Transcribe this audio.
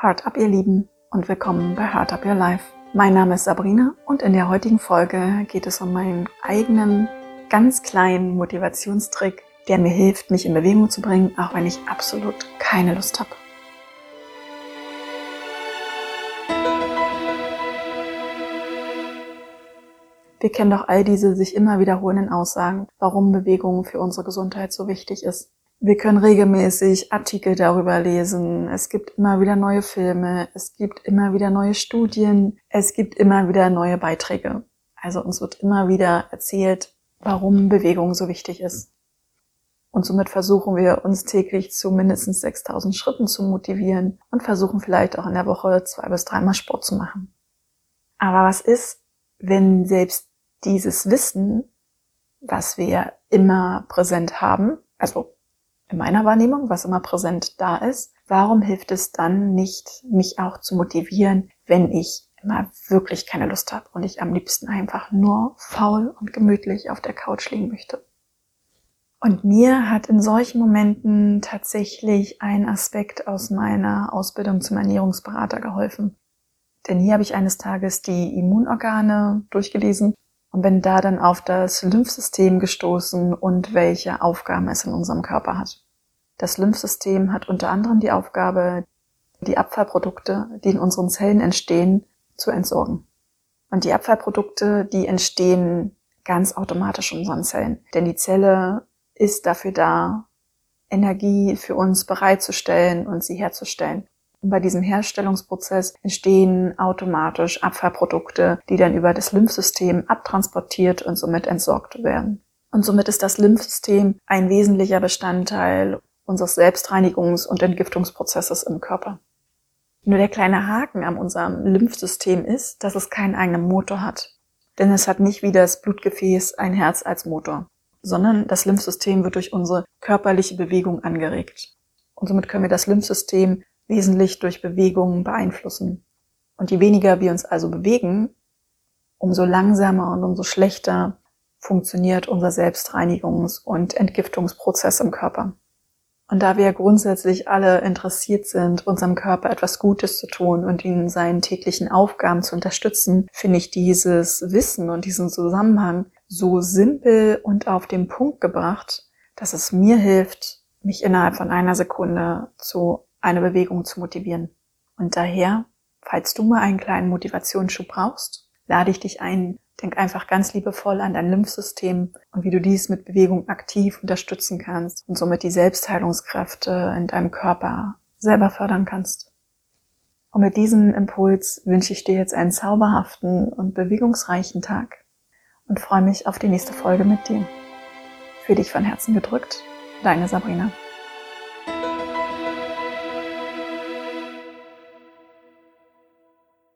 Heart Up, ihr Lieben, und willkommen bei Heart Up Your Life. Mein Name ist Sabrina und in der heutigen Folge geht es um meinen eigenen, ganz kleinen Motivationstrick, der mir hilft, mich in Bewegung zu bringen, auch wenn ich absolut keine Lust habe. Wir kennen doch all diese sich immer wiederholenden Aussagen, warum Bewegung für unsere Gesundheit so wichtig ist. Wir können regelmäßig Artikel darüber lesen. Es gibt immer wieder neue Filme. Es gibt immer wieder neue Studien. Es gibt immer wieder neue Beiträge. Also uns wird immer wieder erzählt, warum Bewegung so wichtig ist. Und somit versuchen wir uns täglich zu mindestens 6000 Schritten zu motivieren und versuchen vielleicht auch in der Woche zwei bis dreimal Sport zu machen. Aber was ist, wenn selbst dieses Wissen, was wir immer präsent haben, also in meiner Wahrnehmung, was immer präsent da ist, warum hilft es dann nicht, mich auch zu motivieren, wenn ich immer wirklich keine Lust habe und ich am liebsten einfach nur faul und gemütlich auf der Couch liegen möchte? Und mir hat in solchen Momenten tatsächlich ein Aspekt aus meiner Ausbildung zum Ernährungsberater geholfen. Denn hier habe ich eines Tages die Immunorgane durchgelesen und bin da dann auf das Lymphsystem gestoßen und welche Aufgaben es in unserem Körper hat. Das Lymphsystem hat unter anderem die Aufgabe, die Abfallprodukte, die in unseren Zellen entstehen, zu entsorgen. Und die Abfallprodukte, die entstehen ganz automatisch in unseren Zellen. Denn die Zelle ist dafür da, Energie für uns bereitzustellen und sie herzustellen. Und bei diesem Herstellungsprozess entstehen automatisch Abfallprodukte, die dann über das Lymphsystem abtransportiert und somit entsorgt werden. Und somit ist das Lymphsystem ein wesentlicher Bestandteil unseres Selbstreinigungs- und Entgiftungsprozesses im Körper. Nur der kleine Haken an unserem Lymphsystem ist, dass es keinen eigenen Motor hat. Denn es hat nicht wie das Blutgefäß ein Herz als Motor, sondern das Lymphsystem wird durch unsere körperliche Bewegung angeregt. Und somit können wir das Lymphsystem wesentlich durch Bewegungen beeinflussen. Und je weniger wir uns also bewegen, umso langsamer und umso schlechter funktioniert unser Selbstreinigungs- und Entgiftungsprozess im Körper. Und da wir grundsätzlich alle interessiert sind, unserem Körper etwas Gutes zu tun und ihn in seinen täglichen Aufgaben zu unterstützen, finde ich dieses Wissen und diesen Zusammenhang so simpel und auf den Punkt gebracht, dass es mir hilft, mich innerhalb von einer Sekunde zu einer Bewegung zu motivieren. Und daher, falls du mal einen kleinen Motivationsschub brauchst, lade ich dich ein, Denk einfach ganz liebevoll an dein Lymphsystem und wie du dies mit Bewegung aktiv unterstützen kannst und somit die Selbstheilungskräfte in deinem Körper selber fördern kannst. Und mit diesem Impuls wünsche ich dir jetzt einen zauberhaften und bewegungsreichen Tag und freue mich auf die nächste Folge mit dir. Für dich von Herzen gedrückt, deine Sabrina.